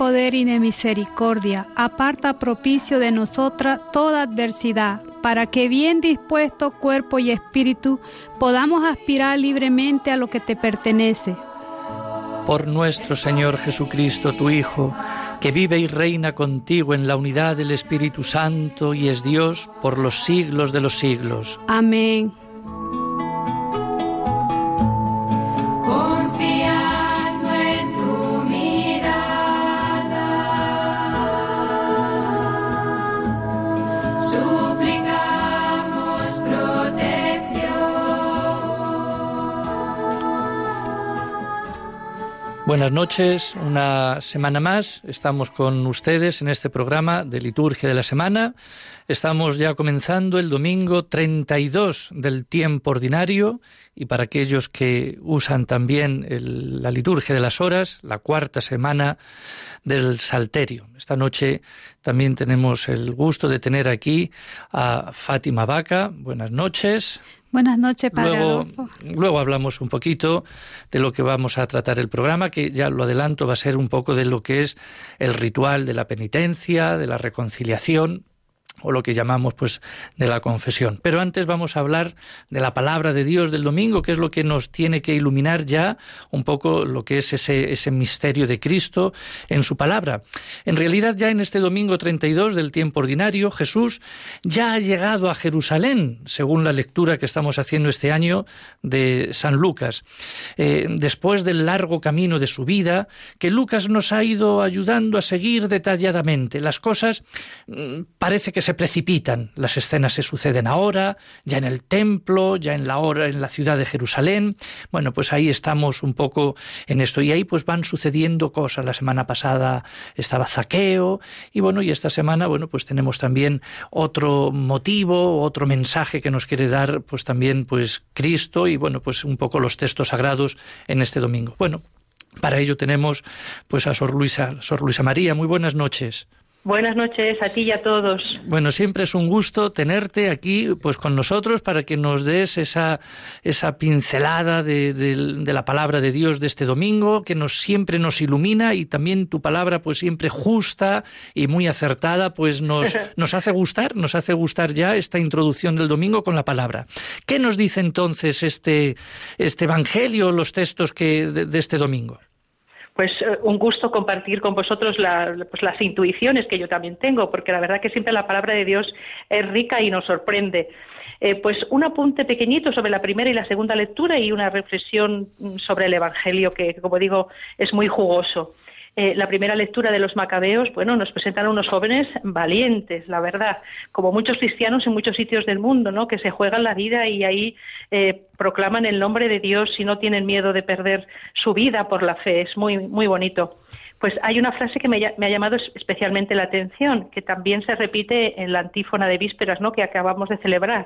Poder y de misericordia, aparta propicio de nosotras toda adversidad, para que bien dispuesto cuerpo y espíritu podamos aspirar libremente a lo que te pertenece. Por nuestro Señor Jesucristo, tu Hijo, que vive y reina contigo en la unidad del Espíritu Santo y es Dios por los siglos de los siglos. Amén. Buenas noches, una semana más. Estamos con ustedes en este programa de liturgia de la semana. Estamos ya comenzando el domingo 32 del tiempo ordinario y para aquellos que usan también el- la liturgia de las horas, la cuarta semana del Salterio. Esta noche también tenemos el gusto de tener aquí a Fátima Vaca. Buenas noches. Buenas noches, Padre Luego, Adolfo. luego hablamos un poquito de lo que vamos a tratar el programa, que ya lo adelanto, va a ser un poco de lo que es el ritual de la penitencia, de la reconciliación o lo que llamamos pues de la confesión. Pero antes vamos a hablar de la palabra de Dios del domingo, que es lo que nos tiene que iluminar ya un poco lo que es ese, ese misterio de Cristo en su palabra. En realidad ya en este domingo 32 del tiempo ordinario, Jesús ya ha llegado a Jerusalén, según la lectura que estamos haciendo este año de San Lucas. Eh, después del largo camino de su vida, que Lucas nos ha ido ayudando a seguir detalladamente. Las cosas mm, parece que se precipitan. Las escenas se suceden ahora, ya en el templo, ya en la hora, en la ciudad de Jerusalén. Bueno, pues ahí estamos un poco en esto. Y ahí pues van sucediendo cosas. La semana pasada estaba Zaqueo, y bueno, y esta semana, bueno, pues tenemos también otro motivo, otro mensaje que nos quiere dar, pues también, pues Cristo, y bueno, pues un poco los textos sagrados en este domingo. Bueno, para ello tenemos pues a Sor Luisa, Sor Luisa María. Muy buenas noches. Buenas noches a ti y a todos. Bueno, siempre es un gusto tenerte aquí pues con nosotros para que nos des esa, esa pincelada de, de- de la palabra de Dios de este domingo, que nos siempre nos ilumina y también tu palabra pues siempre justa y muy acertada, pues nos, nos hace gustar, nos hace gustar ya esta introducción del domingo con la palabra. ¿Qué nos dice entonces este, este evangelio, los textos que, de- de este domingo? Pues eh, un gusto compartir con vosotros la- pues, las intuiciones que yo también tengo, porque la verdad que siempre la palabra de Dios es rica y nos sorprende. Eh, pues un apunte pequeñito sobre la primera y la segunda lectura y una reflexión mm, sobre el Evangelio que, como digo, es muy jugoso. Eh, la primera lectura de los macabeos, bueno, nos presentan unos jóvenes valientes, la verdad, como muchos cristianos en muchos sitios del mundo, ¿no? Que se juegan la vida y ahí eh, proclaman el nombre de Dios y no tienen miedo de perder su vida por la fe. Es muy, muy bonito. Pues hay una frase que me, me ha llamado es- especialmente la atención, que también se repite en la antífona de vísperas, ¿no? Que acabamos de celebrar.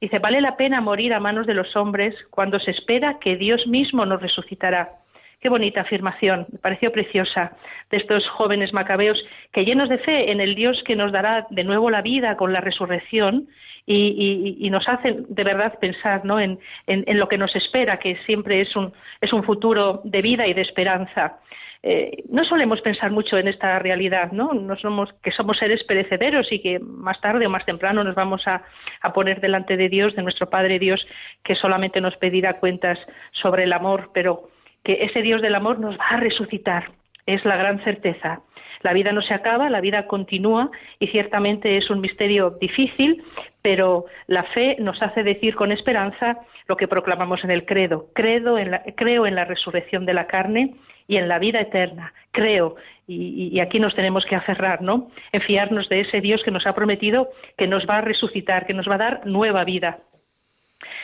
Dice, vale la pena morir a manos de los hombres cuando se espera que Dios mismo nos resucitará. Qué bonita afirmación, me pareció preciosa, de estos jóvenes macabeos que llenos de fe en el Dios que nos dará de nuevo la vida con la resurrección y, nos hacen de verdad pensar ¿no? en, lo que nos espera, que siempre es un, es un futuro de vida y de esperanza. Eh, no solemos pensar mucho en esta realidad, ¿no? No somos que somos seres perecederos y que más tarde o más temprano nos vamos a, a poner delante de Dios, de nuestro Padre Dios, que solamente nos pedirá cuentas sobre el amor, pero que ese Dios del amor nos va a resucitar. Es la gran certeza. La vida no se acaba, la vida continúa y ciertamente es un misterio difícil, pero la fe nos hace decir con esperanza lo que proclamamos en el credo. Credo en la, creo en la resurrección de la carne y en la vida eterna. Creo, y, y, aquí nos tenemos que aferrar, ¿no? En fiarnos de ese Dios que nos ha prometido que nos va a resucitar, que nos va a dar nueva vida.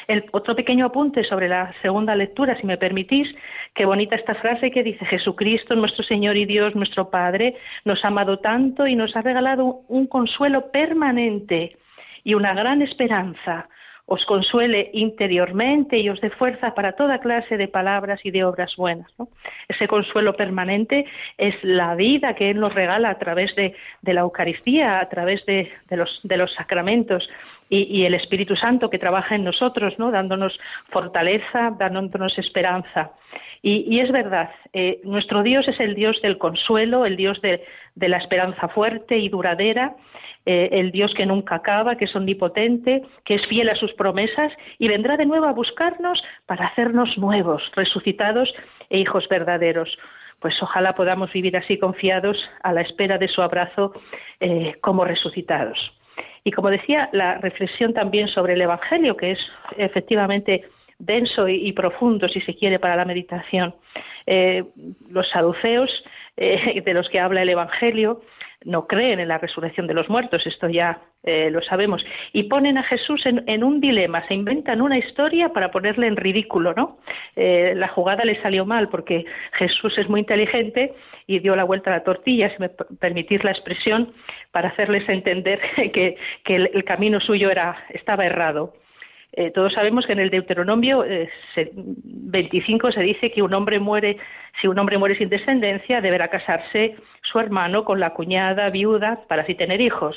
El, otro pequeño apunte sobre la segunda lectura, si me permitís, qué bonita esta frase que dice Jesucristo, nuestro Señor y Dios, nuestro Padre, nos ha amado tanto y nos ha regalado un consuelo permanente y una gran esperanza os consuele interiormente y os dé fuerza para toda clase de palabras y de obras buenas. Ese consuelo permanente es la vida que Él nos regala a través de, la Eucaristía, a través de los, sacramentos y, el Espíritu Santo que trabaja en nosotros, ¿no? dándonos fortaleza, dándonos esperanza. Y, es verdad, eh, nuestro Dios es el Dios del consuelo, el Dios de, de la esperanza fuerte y duradera, eh, el Dios que nunca acaba, que es omnipotente, que es fiel a sus promesas y vendrá de nuevo a buscarnos para hacernos nuevos, resucitados e hijos verdaderos. Pues ojalá podamos vivir así confiados a la espera de su abrazo eh, como resucitados. Y como decía, la reflexión también sobre el Evangelio, que es efectivamente denso y, profundo, si se quiere, para la meditación. Eh, los saduceos, eh, de los que habla el Evangelio, no creen en la resurrección de los muertos, esto ya eh, lo sabemos, y ponen a Jesús en, en, un dilema, se inventan una historia para ponerle en ridículo, ¿no? Eh, la jugada le salió mal porque Jesús es muy inteligente y dio la vuelta a la tortilla, si me permitís la expresión, para hacerles entender que, el, el, camino suyo era, estaba errado. Eh, todos sabemos que en el Deuteronomio eh, se, 25 se dice que un hombre muere, si un hombre muere sin descendencia, deberá casarse su hermano con la cuñada viuda para así tener hijos.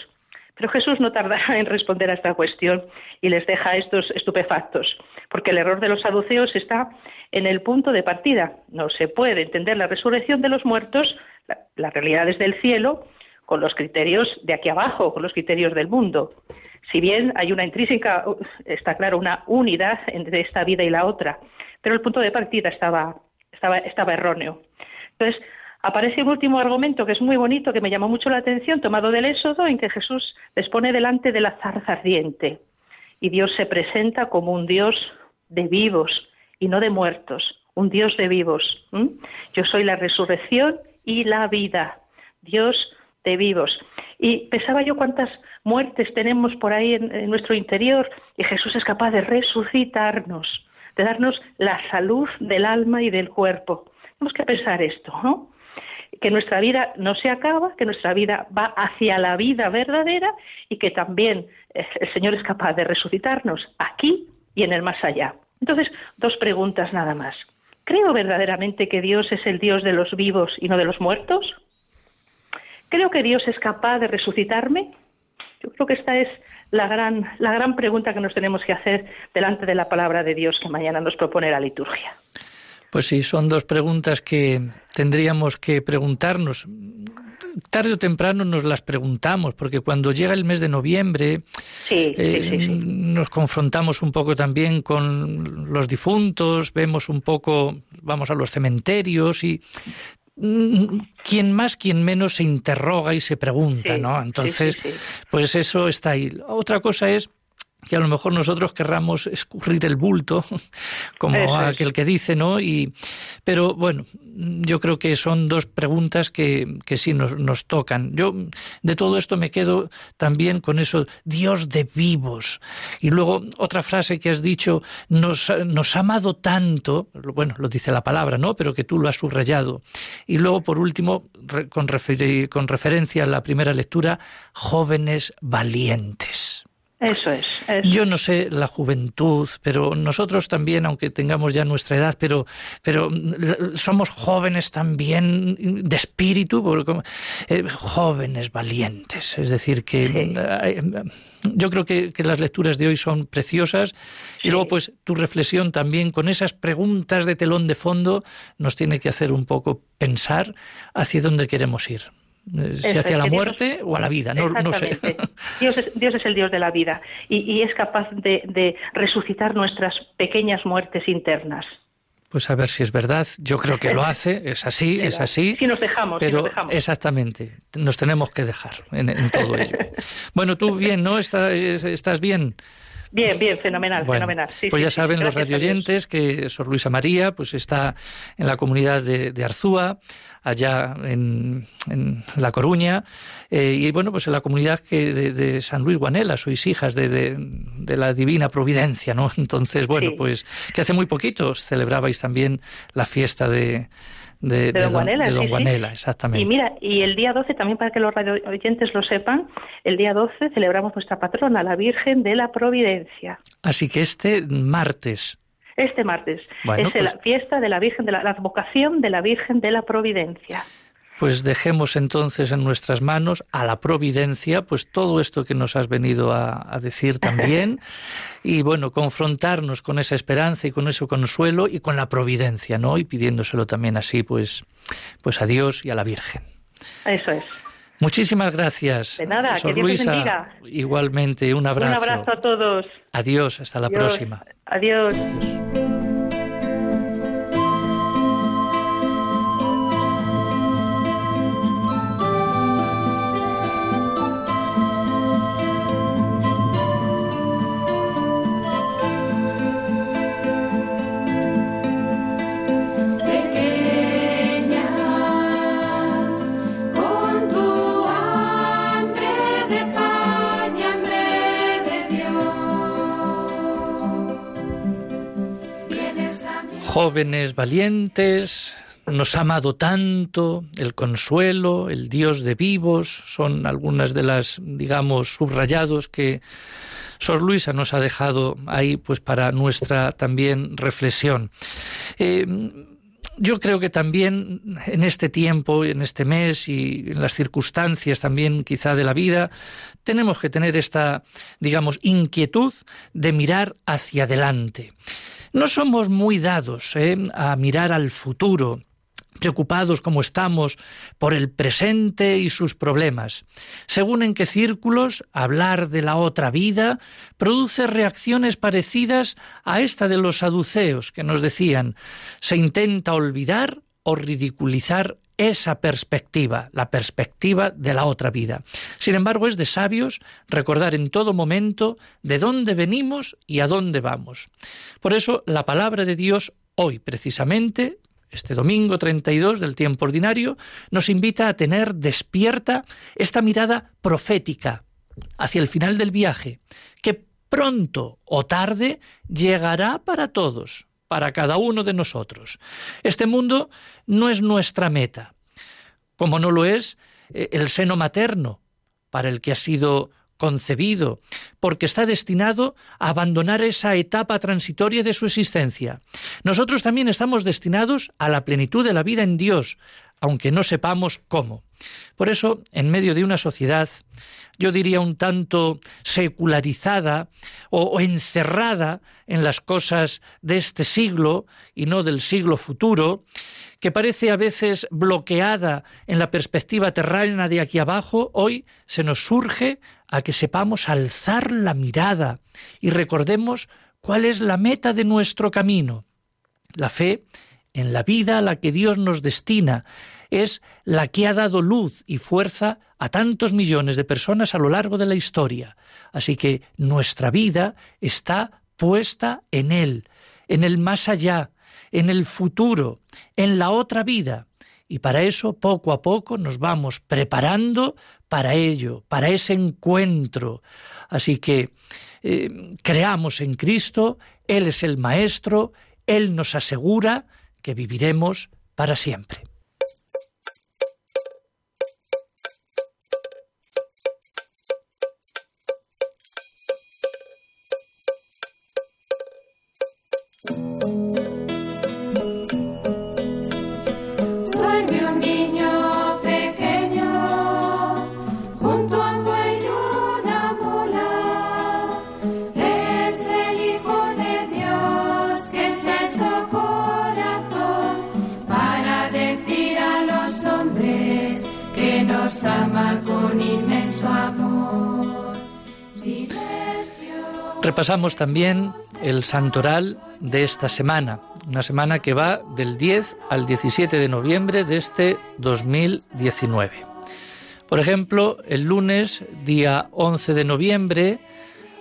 Pero Jesús no tardará en responder a esta cuestión y les deja estos estupefactos, porque el error de los saduceos está en el punto de partida. No se puede entender la resurrección de los muertos, la, las realidades del cielo, con los criterios de aquí abajo, con los criterios del mundo. Si bien hay una intrínseca, está claro, una unidad entre esta vida y la otra, pero el punto de partida estaba, erróneo. Entonces, aparece un último argumento que es muy bonito, que me llamó mucho la atención, tomado del Éxodo, en que Jesús les pone delante de la zarza ardiente. Y Dios se presenta como un Dios de vivos y no de muertos, un Dios de vivos. Yo soy la resurrección y la vida. Dios de vivos. Y pensaba yo cuántas muertes tenemos por ahí en, nuestro interior y Jesús es capaz de resucitarnos, de darnos la salud del alma y del cuerpo. Tenemos que pensar esto, ¿no? Que nuestra vida no se acaba, que nuestra vida va hacia la vida verdadera y que también el Señor es capaz de resucitarnos aquí y en el más allá. Entonces, dos preguntas nada más. ¿Creo verdaderamente que Dios es el Dios de los vivos y no de los muertos? ¿Creo que Dios es capaz de resucitarme? Yo creo que esta es la gran, la gran pregunta que nos tenemos que hacer delante de la palabra de Dios que mañana nos propone la liturgia. Pues sí, son dos preguntas que tendríamos que preguntarnos. Tarde o temprano nos las preguntamos, porque cuando llega el mes de noviembre sí, eh, sí, sí, nos confrontamos un poco también con los difuntos, vemos un poco, vamos a los cementerios y quien más, quien menos se interroga y se pregunta, sí, ¿no? Entonces, sí, sí, pues eso está ahí. Otra cosa es que a lo mejor nosotros querramos escurrir el bulto, como aquel que dice, ¿no? Y, pero bueno, yo creo que son dos preguntas que, que sí nos, nos tocan. Yo de todo esto me quedo también con eso, Dios de vivos. Y luego otra frase que has dicho, nos, nos ha amado tanto, bueno, lo dice la palabra, ¿no? Pero que tú lo has subrayado. Y luego, por último, con, refer, con referencia a la primera lectura, jóvenes valientes. Eso es, eso. Yo no sé la juventud, pero nosotros también, aunque tengamos ya nuestra edad, pero, pero somos jóvenes también de espíritu, porque, eh, jóvenes valientes. Es decir, que Sí. eh, yo creo que, que las lecturas de hoy son preciosas. Y luego, pues, tu reflexión también con esas preguntas de telón de fondo nos tiene que hacer un poco pensar hacia dónde queremos ir. Eh, Si hacia la que Dios- muerte o a la vida, no, no sé. Dios, es, Dios es el Dios de la vida y, y es capaz de, de resucitar nuestras pequeñas muertes internas. Pues a ver si es verdad. Yo creo que lo hace, es así, es así. Si nos dejamos, pero si nos dejamos. exactamente, nos tenemos que dejar en, en todo ello. bueno, tú bien, ¿no? ¿Estás, estás bien? Bien, bien, fenomenal, Bueno, fenomenal. Sí, pues sí, ya sí, saben los radioyentes que Sor Luisa María pues está en la comunidad de, de Arzúa, allá en, en La Coruña, eh, y bueno, pues en la comunidad que de, de San Luis Guanela, sois hijas de, de- de la Divina Providencia, ¿no? Entonces, bueno, pues que hace muy poquito os celebrabais también la fiesta de, de, De Don Guanela, de Don sí, sí. Exactamente. Y mira, y el día 12, también para que los radio oyentes lo sepan, el día 12 celebramos nuestra patrona, la Virgen de la Providencia. Así que este martes, Este martes Bueno, es la pues- fiesta de la Virgen de la, la advocación de la Virgen de la Providencia. Pues dejemos entonces en nuestras manos a la providencia, pues todo esto que nos has venido a, a decir también, y bueno, confrontarnos con esa esperanza y con ese consuelo y con la providencia, ¿no? Y pidiéndoselo también así, pues, pues a Dios y a la Virgen. Eso es. Muchísimas gracias. De nada, Sor que Dios os Luisa, bendiga. igualmente, un abrazo. Un abrazo a todos. Adiós, hasta la Adiós. próxima. Adiós. Jóvenes valientes, nos ha amado tanto, el consuelo, el Dios de vivos, son algunas de las, digamos, subrayados que Sor Luisa nos ha dejado ahí, pues para nuestra también reflexión. Eh, yo creo que también en este tiempo, en este mes y en las circunstancias también quizá de la vida, tenemos que tener esta, digamos, inquietud de mirar hacia adelante. No somos muy dados ¿eh? a mirar al futuro, preocupados como estamos por el presente y sus problemas. Según en qué círculos, hablar de la otra vida produce reacciones parecidas a esta de los saduceos, que nos decían, se intenta olvidar o ridiculizar esa perspectiva, la perspectiva de la otra vida. Sin embargo, es de sabios recordar en todo momento de dónde venimos y a dónde vamos. Por eso, la palabra de Dios hoy, precisamente, este domingo 32 del tiempo ordinario, nos invita a tener despierta esta mirada profética hacia el final del viaje, que pronto o tarde llegará para todos, para cada uno de nosotros. Este mundo no es nuestra meta, como no lo es eh, el seno materno, para el que ha sido concebido, porque está destinado a abandonar esa etapa transitoria de su existencia. Nosotros también estamos destinados a la plenitud de la vida en Dios, aunque no sepamos cómo. Por eso, en medio de una sociedad, yo diría un tanto secularizada o, encerrada en las cosas de este siglo y no del siglo futuro, que parece a veces bloqueada en la perspectiva terrena de aquí abajo, hoy se nos surge a que sepamos alzar la mirada y recordemos cuál es la meta de nuestro camino. La fe en la vida a la que Dios nos destina es la que ha dado luz y fuerza a tantos millones de personas a lo largo de la historia. Así que nuestra vida está puesta en Él, en el más allá, en el futuro, en la otra vida. Y para eso, poco a poco, nos vamos preparando para ello, para ese encuentro. Así que eh, creamos en Cristo, Él es el Maestro, Él nos asegura que viviremos para siempre. Repasamos también el santoral de esta semana, una semana que va del 10 al 17 de noviembre de este 2019. Por ejemplo, el lunes, día 11 de noviembre,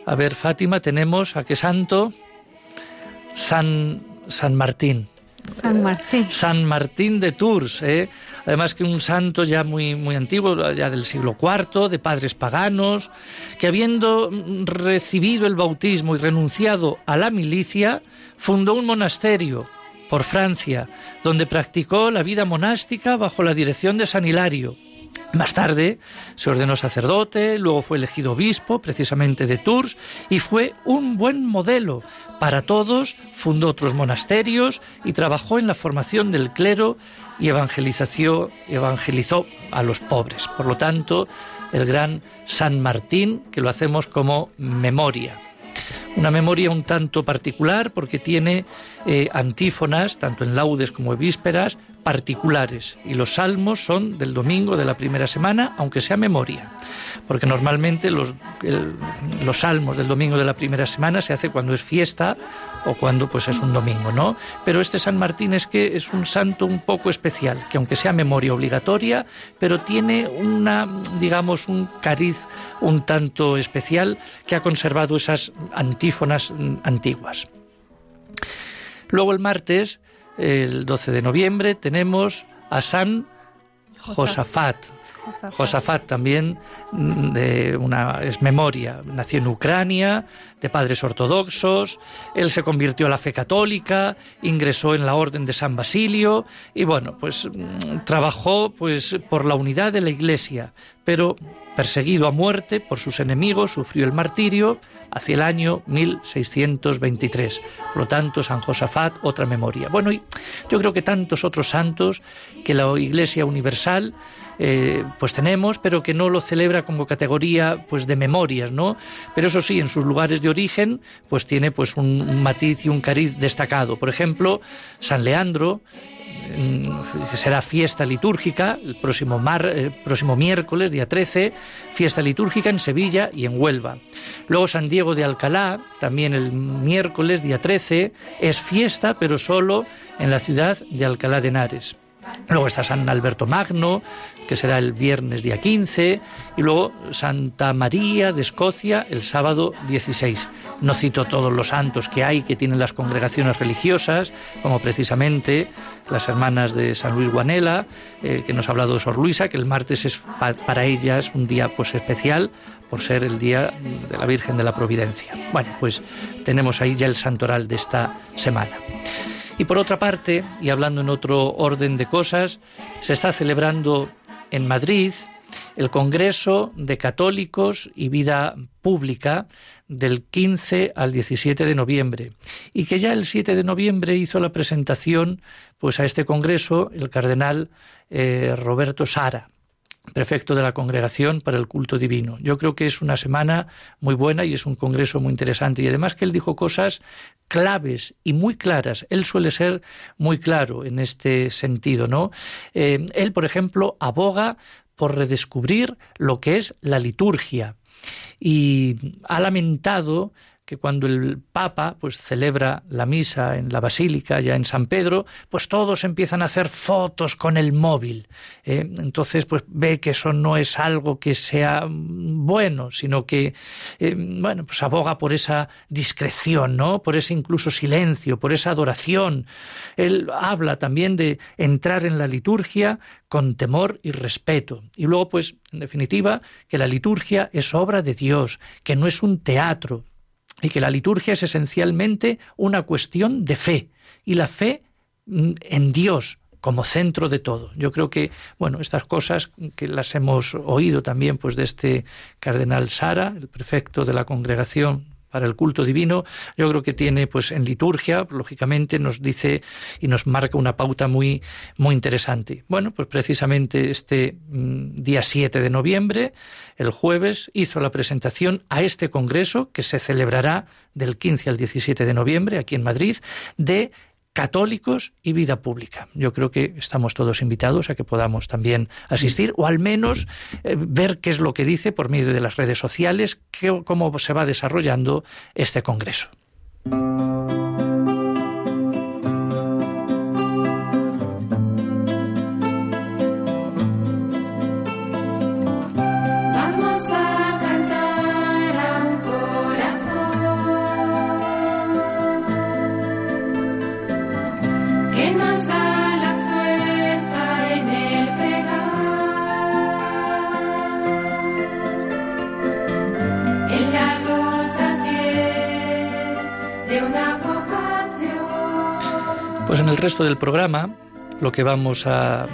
a ver, Fátima, tenemos a qué santo? San, San Martín. San Martín. San Martín de Tours, ¿eh? además que un santo ya muy, muy antiguo, ya del siglo IV, de padres paganos, que habiendo recibido el bautismo y renunciado a la milicia, fundó un monasterio por Francia, donde practicó la vida monástica bajo la dirección de San Hilario. Más tarde se ordenó sacerdote, luego fue elegido obispo, precisamente de Tours, y fue un buen modelo para todos, fundó otros monasterios y trabajó en la formación del clero y evangelizó a los pobres. Por lo tanto, el gran San Martín, que lo hacemos como memoria. Una memoria un tanto particular porque tiene eh, antífonas, tanto en laudes como en vísperas, particulares. Y los salmos son del domingo de la primera semana, aunque sea memoria. Porque normalmente los, los salmos del domingo de la primera semana se hace cuando es fiesta o cuando pues es un domingo, ¿no? Pero este San Martín es que es un santo un poco especial, que aunque sea memoria obligatoria, pero tiene una, digamos, un cariz un tanto especial que ha conservado esas antífonas antiguas. Luego el martes, el 12 de noviembre, tenemos a San Josafat. Josafat también mm, de una es memoria, nació en Ucrania, de padres ortodoxos, él se convirtió a la fe católica, ingresó en la orden de San Basilio y bueno, pues mm, trabajó pues por la unidad de la Iglesia, pero perseguido a muerte por sus enemigos, sufrió el martirio hacia el año 1623. Por lo tanto, San Josafat, otra memoria. Bueno, y yo creo que tantos otros santos que la Iglesia Universal eh, pues tenemos, pero que no lo celebra como categoría pues de memorias, ¿no? Pero eso sí, en sus lugares de origen, pues tiene pues un matiz y un cariz destacado. Por ejemplo, San Leandro, que será fiesta litúrgica el próximo, mar, el próximo miércoles, día 13, fiesta litúrgica en Sevilla y en Huelva. Luego San Diego de Alcalá, también el miércoles, día 13, es fiesta, pero solo en la ciudad de Alcalá de Henares. Luego está San Alberto Magno, que será el viernes día 15, y luego Santa María de Escocia el sábado 16. No cito todos los santos que hay que tienen las congregaciones religiosas, como precisamente las hermanas de San Luis Guanela, eh, que nos ha hablado de Sor Luisa, que el martes es para ellas un día pues especial por ser el día de la Virgen de la Providencia. Bueno, pues tenemos ahí ya el santoral de esta semana. Y por otra parte, y hablando en otro orden de cosas, se está celebrando en Madrid el Congreso de Católicos y Vida Pública del 15 al 17 de noviembre. Y que ya el 7 de noviembre hizo la presentación pues a este congreso el cardenal eh, Roberto Sara prefecto de la Congregación para el Culto Divino. Yo creo que es una semana muy buena y es un congreso muy interesante. Y además que él dijo cosas claves y muy claras. Él suele ser muy claro en este sentido, ¿no? Eh, él, por ejemplo, aboga por redescubrir lo que es la liturgia y ha lamentado que cuando el Papa pues celebra la misa en la basílica ya en San Pedro, pues todos empiezan a hacer fotos con el móvil. ¿eh? Entonces pues ve que eso no es algo que sea bueno, sino que eh, bueno pues aboga por esa discreción, ¿no? Por ese incluso silencio, por esa adoración. Él habla también de entrar en la liturgia con temor y respeto. Y luego, pues, en definitiva, que la liturgia es obra de Dios, que no es un teatro, y que la liturgia es esencialmente una cuestión de fe y la fe mm, en Dios como centro de todo. Yo creo que, bueno, estas cosas que las hemos oído también pues de este cardenal Sara, el prefecto de la congregación para el culto divino, yo creo que tiene pues en liturgia, lógicamente nos dice y nos marca una pauta muy muy interesante. Bueno, pues precisamente este mm, día 7 de noviembre, el jueves hizo la presentación a este congreso que se celebrará del 15 al 17 de noviembre aquí en Madrid de católicos y vida pública. Yo creo que estamos todos invitados a que podamos también asistir o al menos eh, ver qué es lo que dice por medio de las redes sociales, cómo se va desarrollando este Congreso. El resto del programa lo que vamos a,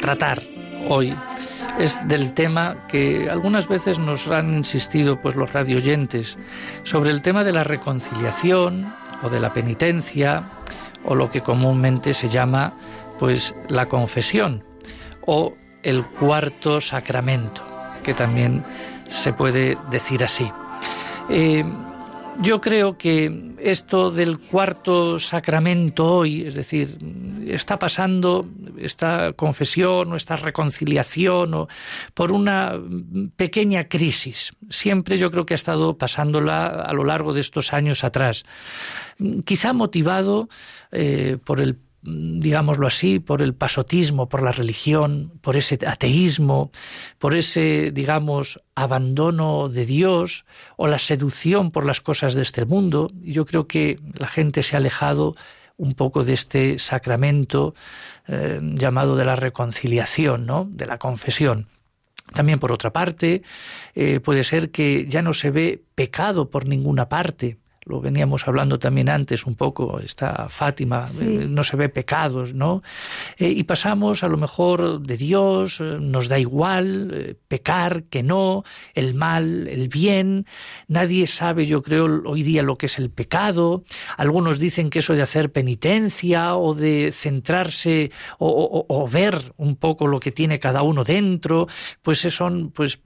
tratar hoy es del tema que algunas veces nos han insistido pues los radioyentes sobre el tema de la reconciliación o de la penitencia o lo que comúnmente se llama pues la confesión o el cuarto sacramento, que también se puede decir así. Eh, yo creo que esto del cuarto sacramento hoy, es decir, está pasando esta confesión o esta reconciliación o por una pequeña crisis. Siempre yo creo que ha estado pasándola a lo largo de estos años atrás. Quizá motivado eh, por el digámoslo así, por el pasotismo, por la religión, por ese ateísmo, por ese, digamos, abandono de Dios o la seducción por las cosas de este mundo. Yo creo que la gente se ha alejado un poco de este sacramento eh, llamado de la reconciliación, ¿no? de la confesión. También, por otra parte, eh, puede ser que ya no se ve pecado por ninguna parte lo veníamos hablando también antes un poco, está Fátima, eh, no se ve pecados, ¿no? Eh, y pasamos a lo mejor de Dios, eh, nos da igual pecar que no, el mal, el bien, nadie sabe, yo creo, hoy día lo que es el pecado, algunos dicen que eso de hacer penitencia o de centrarse o, ver un poco lo que tiene cada uno dentro, pues son, pues,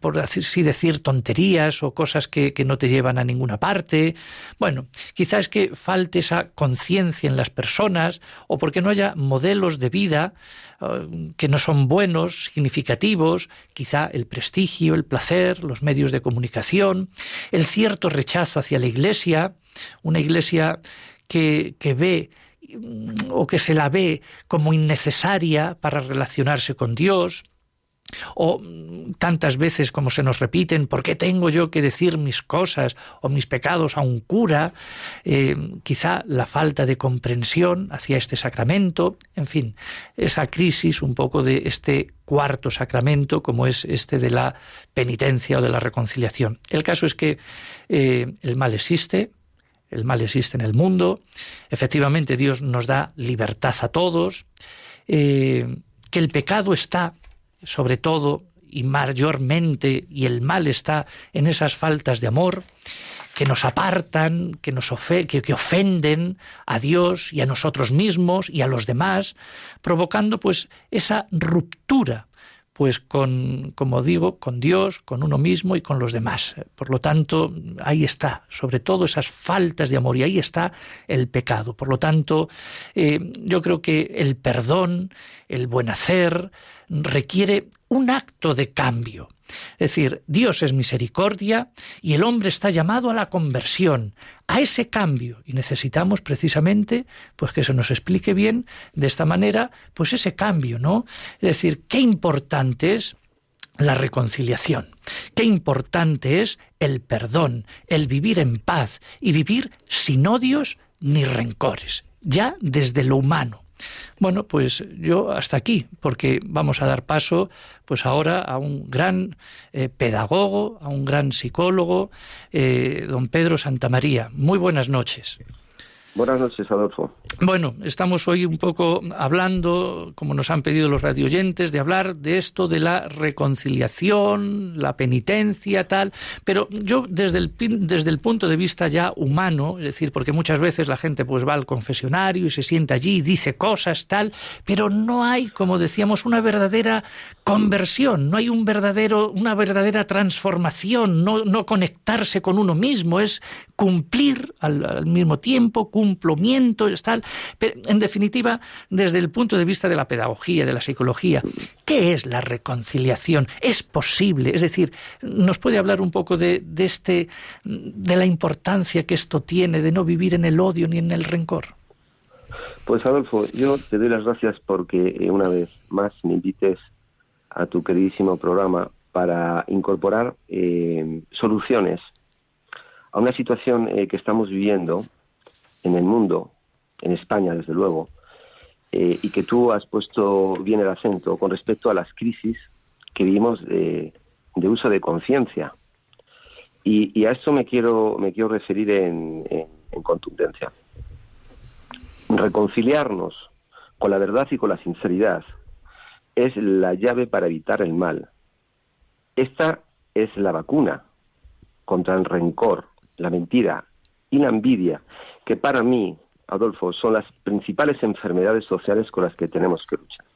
por así decir, tonterías o cosas que no te llevan a ninguna parte, bueno, quizás es que falte esa conciencia en las personas o porque no haya modelos de vida eh, que no son buenos, significativos, quizá el prestigio, el placer, los medios de comunicación, el cierto rechazo hacia la Iglesia, una Iglesia que, ve mm, o que se la ve como innecesaria para relacionarse con Dios, o tantas veces como se nos repiten, ¿por qué tengo yo que decir mis cosas o mis pecados a un cura? Eh, quizá la falta de comprensión hacia este sacramento, en fin, esa crisis un poco de este cuarto sacramento como es este de la penitencia o de la reconciliación. El caso es que eh, el mal existe, el mal existe en el mundo, efectivamente Dios nos da libertad a todos, eh, que el pecado está sobre todo y mayormente, y el mal está en esas faltas de amor que nos apartan, que nos que, ofenden a Dios y a nosotros mismos y a los demás, provocando pues esa ruptura pues con, como digo, con Dios, con uno mismo y con los demás. Por lo tanto, ahí está, sobre todo esas faltas de amor, y ahí está el pecado. Por lo tanto, eh, yo creo que el perdón, el buen hacer, requiere un acto de cambio. Es decir, Dios es misericordia y el hombre está llamado a la conversión, a ese cambio. Y necesitamos precisamente pues que se nos explique bien de esta manera, pues ese cambio, ¿no? Es decir, qué importante es la reconciliación. Qué importante es el perdón, el vivir en paz y vivir sin odios ni rencores, ya desde lo humano. Bueno, pues yo hasta aquí, porque vamos a dar paso pues ahora a un gran eh, pedagogo, a un gran psicólogo, eh, don Pedro Santamaría. Muy buenas noches. Buenas noches, Adolfo. Bueno, estamos hoy un poco hablando, como nos han pedido los radioyentes, de hablar de esto de la reconciliación, la penitencia, tal, pero yo desde el, desde el punto de vista ya humano, es decir, porque muchas veces la gente pues va al confesionario y se sienta allí y dice cosas, tal, pero no hay, como decíamos, una verdadera conversión, no hay un verdadero, una verdadera transformación, no, no conectarse con uno mismo, es cumplir al, al mismo tiempo, cumplimiento, tal. Pero, en definitiva, desde el punto de vista de la pedagogía, de la psicología, ¿qué es la reconciliación? ¿Es posible? Es decir, ¿nos puede hablar un poco de, este, de la importancia que esto tiene de no vivir en el odio ni en el rencor? Pues Adolfo, yo te doy las gracias porque eh, una vez más me invites a tu queridísimo programa para incorporar eh, soluciones a una situación eh, que estamos viviendo en el mundo, en España desde luego, eh, y que tú has puesto bien el acento con respecto a las crisis que vivimos de, uso de conciencia. Y, a esto me quiero, me quiero referir en, contundencia. Reconciliarnos con la verdad y con la sinceridad es la llave para evitar el mal. Esta es la vacuna contra el rencor, la mentira y la envidia, que para mí, Adolfo, son las principales enfermedades sociales con las que tenemos que luchar.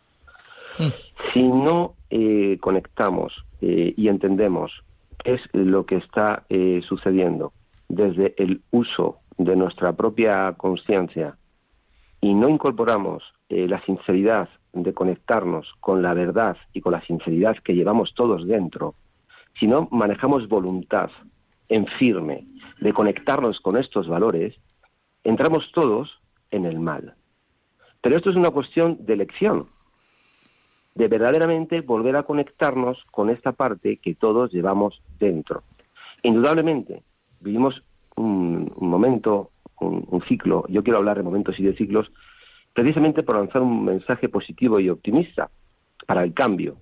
Mm. Si no eh, conectamos eh, y entendemos qué es lo que está eh, sucediendo desde el uso de nuestra propia conciencia y no incorporamos la sinceridad de conectarnos con la verdad y con la sinceridad que llevamos todos dentro, si no manejamos voluntad en firme de conectarnos con estos valores, entramos todos en el mal. Pero esto es una cuestión de elección, de verdaderamente volver a conectarnos con esta parte que todos llevamos dentro. Indudablemente, vivimos un, momento, un, ciclo, yo quiero hablar de momentos y de ciclos, precisamente por lanzar un mensaje positivo y optimista para el cambio.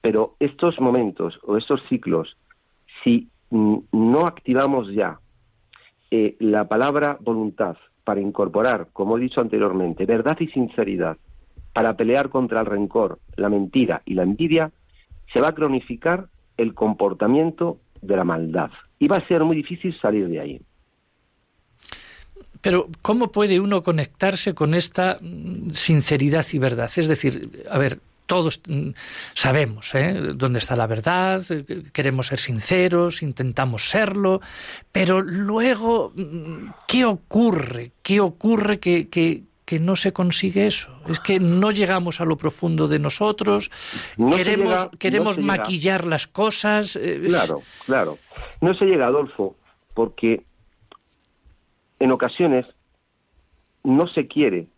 Pero estos momentos o estos ciclos, si no activamos ya eh, la palabra voluntad para incorporar, como he dicho anteriormente, verdad y sinceridad, para pelear contra el rencor, la mentira y la envidia, se va a cronificar el comportamiento de la maldad. Y va a ser muy difícil salir de ahí. Pero, ¿cómo puede uno conectarse con esta mm, sinceridad y verdad? Es decir, a ver, todos mm, sabemos ¿eh? dónde está la verdad, queremos ser sinceros, intentamos serlo, pero luego, mm, ¿qué ocurre? ¿Qué ocurre que, que, no se consigue eso? Es que no llegamos a lo profundo de nosotros, queremos, queremos maquillar las cosas. Eh, claro, claro. No se llega, Adolfo, porque en ocasiones no se quiere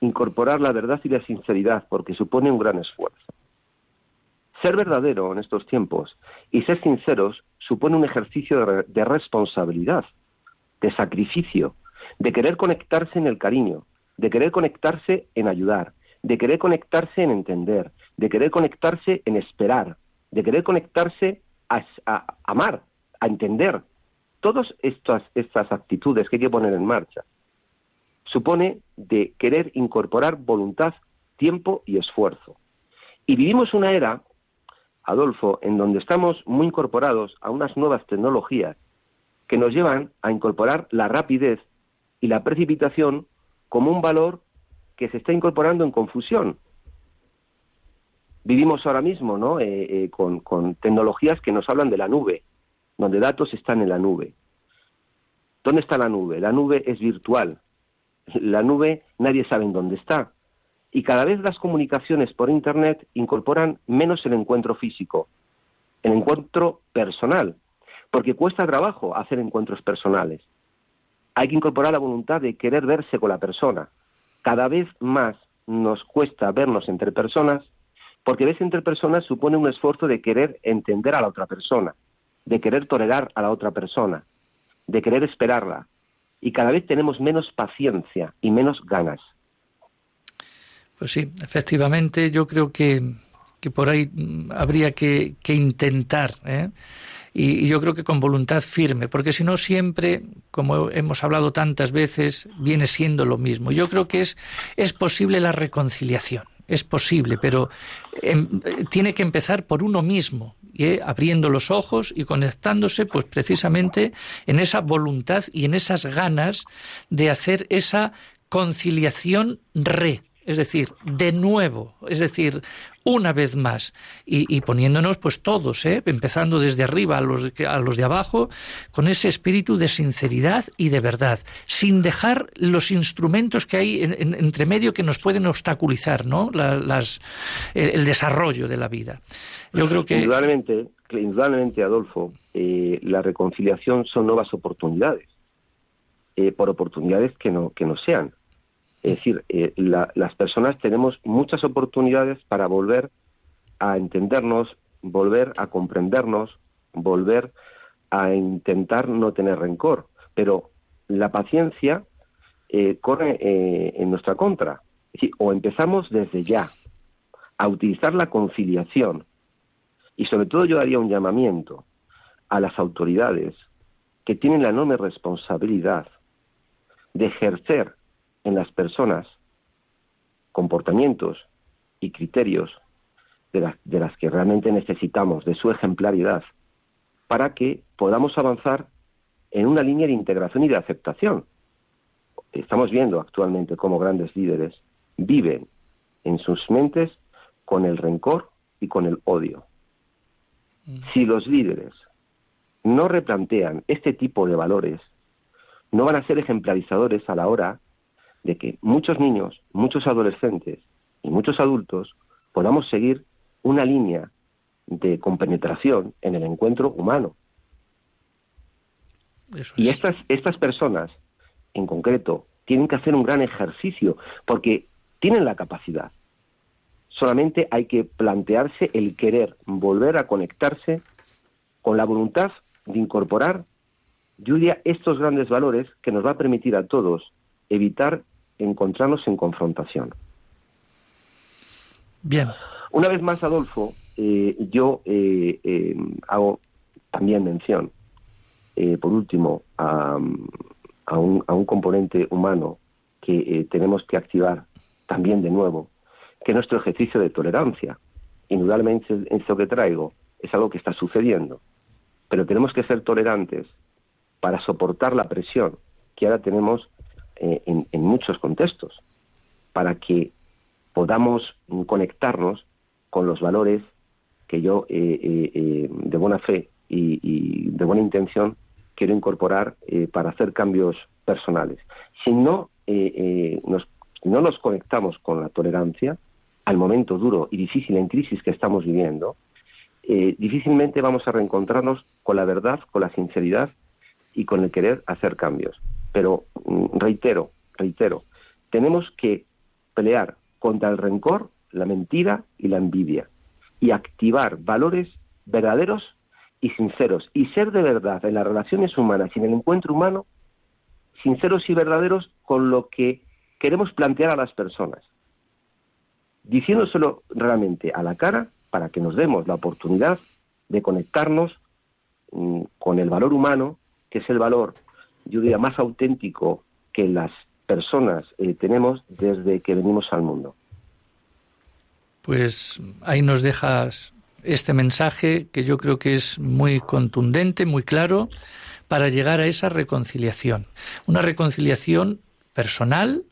incorporar la verdad y la sinceridad porque supone un gran esfuerzo. Ser verdadero en estos tiempos y ser sinceros supone un ejercicio de, responsabilidad, de sacrificio, de querer conectarse en el cariño, de querer conectarse en ayudar, de querer conectarse en entender, de querer conectarse en esperar, de querer conectarse a, a amar, a entender. Todas estas, estas actitudes que hay que poner en marcha supone de querer incorporar voluntad, tiempo y esfuerzo. Y vivimos una era, Adolfo, en donde estamos muy incorporados a unas nuevas tecnologías que nos llevan a incorporar la rapidez y la precipitación como un valor que se está incorporando en confusión. Vivimos ahora mismo ¿no? Eh, eh, con, con tecnologías que nos hablan de la nube, donde datos están en la nube. ¿Dónde está la nube? La nube es virtual, la nube nadie sabe en dónde está. Y cada vez las comunicaciones por Internet incorporan menos el encuentro físico, el encuentro personal, porque cuesta trabajo hacer encuentros personales. Hay que incorporar la voluntad de querer verse con la persona. Cada vez más nos cuesta vernos entre personas, porque verse entre personas supone un esfuerzo de querer entender a la otra persona, de querer tolerar a la otra persona, de querer esperarla, y cada vez tenemos menos paciencia y menos ganas. Pues sí, efectivamente, yo creo que, que por ahí habría que, intentar, ¿eh? y, yo creo que con voluntad firme, porque si no siempre, como hemos hablado tantas veces, viene siendo lo mismo. Yo creo que es, es posible la reconciliación es posible, pero em, tiene que empezar por uno mismo, abriendo los ojos y conectándose, pues precisamente en esa voluntad y en esas ganas de hacer esa conciliación re, es decir, de nuevo, es decir, una vez más y, poniéndonos pues todos, ¿eh? empezando desde arriba a los, a los de abajo, con ese espíritu de sinceridad y de verdad, sin dejar los instrumentos que hay en, entre medio que nos pueden obstaculizar, ¿no? las, el, desarrollo de la vida. Yo creo que indudablemente, indudablemente Adolfo, eh, la reconciliación son nuevas oportunidades, eh, por oportunidades que no que no sean es decir, eh, las personas tenemos muchas oportunidades para volver a entendernos, volver a comprendernos, volver a intentar no tener rencor. Pero la paciencia eh, corre eh, en nuestra contra. o empezamos desde ya a utilizar la conciliación. Y sobre todo yo haría un llamamiento a las autoridades que tienen la enorme responsabilidad de ejercer en las personas comportamientos y criterios de, las- de las que realmente necesitamos, de su ejemplaridad, para que podamos avanzar en una línea de integración y de aceptación. Estamos viendo actualmente cómo grandes líderes viven en sus mentes con el rencor y con el odio. Si los líderes no replantean este tipo de valores, no van a ser ejemplarizadores a la hora de que muchos niños, muchos adolescentes y muchos adultos podamos seguir una línea de compenetración en el encuentro humano. Eso Y es. estas, estas personas, en concreto, tienen que hacer un gran ejercicio porque tienen la capacidad. Solamente hay que plantearse el querer volver a conectarse con la voluntad de incorporar, Julia, estos grandes valores que nos va a permitir a todos evitar encontrarnos en confrontación. Bien, Una vez más, Adolfo, eh, yo eh, eh, hago también mención, eh, por último, a, a un, a un componente humano que eh, tenemos que activar también de nuevo, que es nuestro ejercicio de tolerancia. Indudablemente esto que traigo es algo que está sucediendo, pero tenemos que ser tolerantes para soportar la presión que ahora tenemos eh, en, muchos contextos, para que podamos conectarnos con los valores que yo eh, eh, de buena fe y, de buena intención quiero incorporar para hacer cambios personales. Si no, nos, no nos conectamos con la tolerancia al momento duro y difícil en crisis que estamos viviendo, difícilmente vamos a reencontrarnos con la verdad, con la sinceridad y con el querer hacer cambios. Pero mm, reitero, reitero, tenemos que pelear contra el rencor, la mentira y la envidia y activar valores verdaderos y sinceros. Y ser de verdad en las relaciones humanas y en el encuentro humano sinceros y verdaderos con lo que queremos plantear a las personas, diciéndoselo realmente a la cara para que nos demos la oportunidad de conectarnos mm, con el valor humano, que es el valor, yo diría, más auténtico que las personas eh, tenemos desde que venimos al mundo. pues ahí nos dejas este mensaje que yo creo que es muy contundente, muy claro, para llegar a esa reconciliación. Una reconciliación personal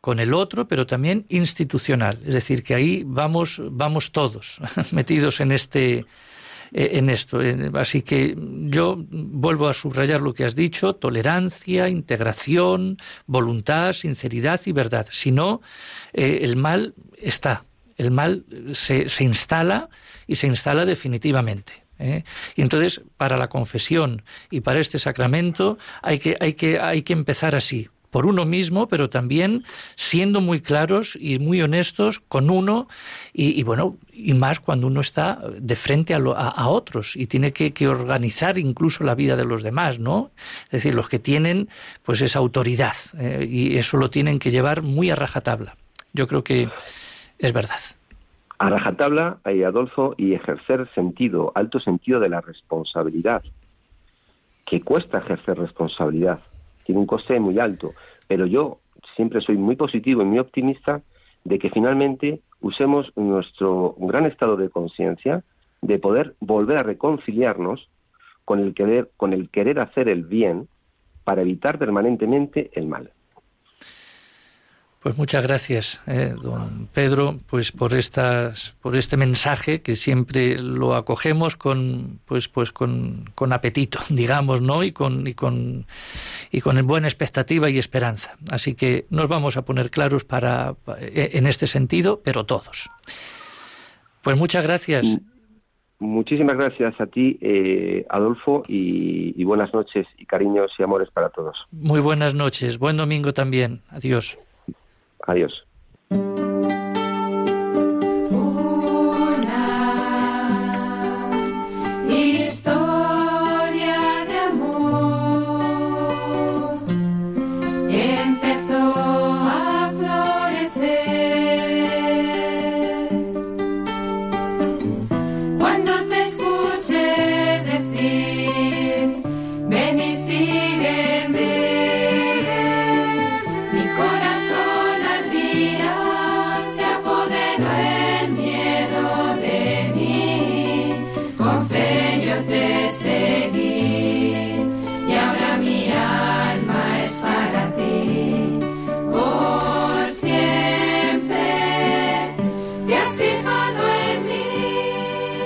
con el otro, pero también institucional. Es decir, que ahí vamos, vamos todos metidos en este, en esto. Eh, Así que yo vuelvo a subrayar lo que has dicho, tolerancia, integración, voluntad, sinceridad y verdad. Si no, eh, el mal está, el mal se, se instala y se instala definitivamente. ¿eh? Y entonces, para la confesión y para este sacramento, hay que, hay que, hay que empezar así, por uno mismo, pero también siendo muy claros y muy honestos con uno y, bueno, y más cuando uno está de frente a, lo- a- otros y tiene que, organizar incluso la vida de los demás, ¿no? Es decir, los que tienen pues esa autoridad eh, y eso lo tienen que llevar muy a rajatabla. Yo creo que es verdad. A rajatabla, ahí, Adolfo, y ejercer sentido, alto sentido de la responsabilidad, que cuesta ejercer responsabilidad, tiene un coste muy alto, pero yo siempre soy muy positivo y muy optimista de que finalmente usemos nuestro gran estado de conciencia de poder volver a reconciliarnos con el querer, con el querer hacer el bien para evitar permanentemente el mal. Pues muchas gracias, eh, don Pedro, pues por estas, por este mensaje que siempre lo acogemos con, pues, pues con, con apetito, digamos, ¿no? Y con, y con, y con buena expectativa y esperanza. Así que nos vamos a poner claros para, eh, en este sentido, pero todos. Pues muchas gracias. Muchísimas gracias a ti, eh, Adolfo, y, y buenas noches y cariños y amores para todos. Muy buenas noches. Buen domingo también. Adiós. Adiós.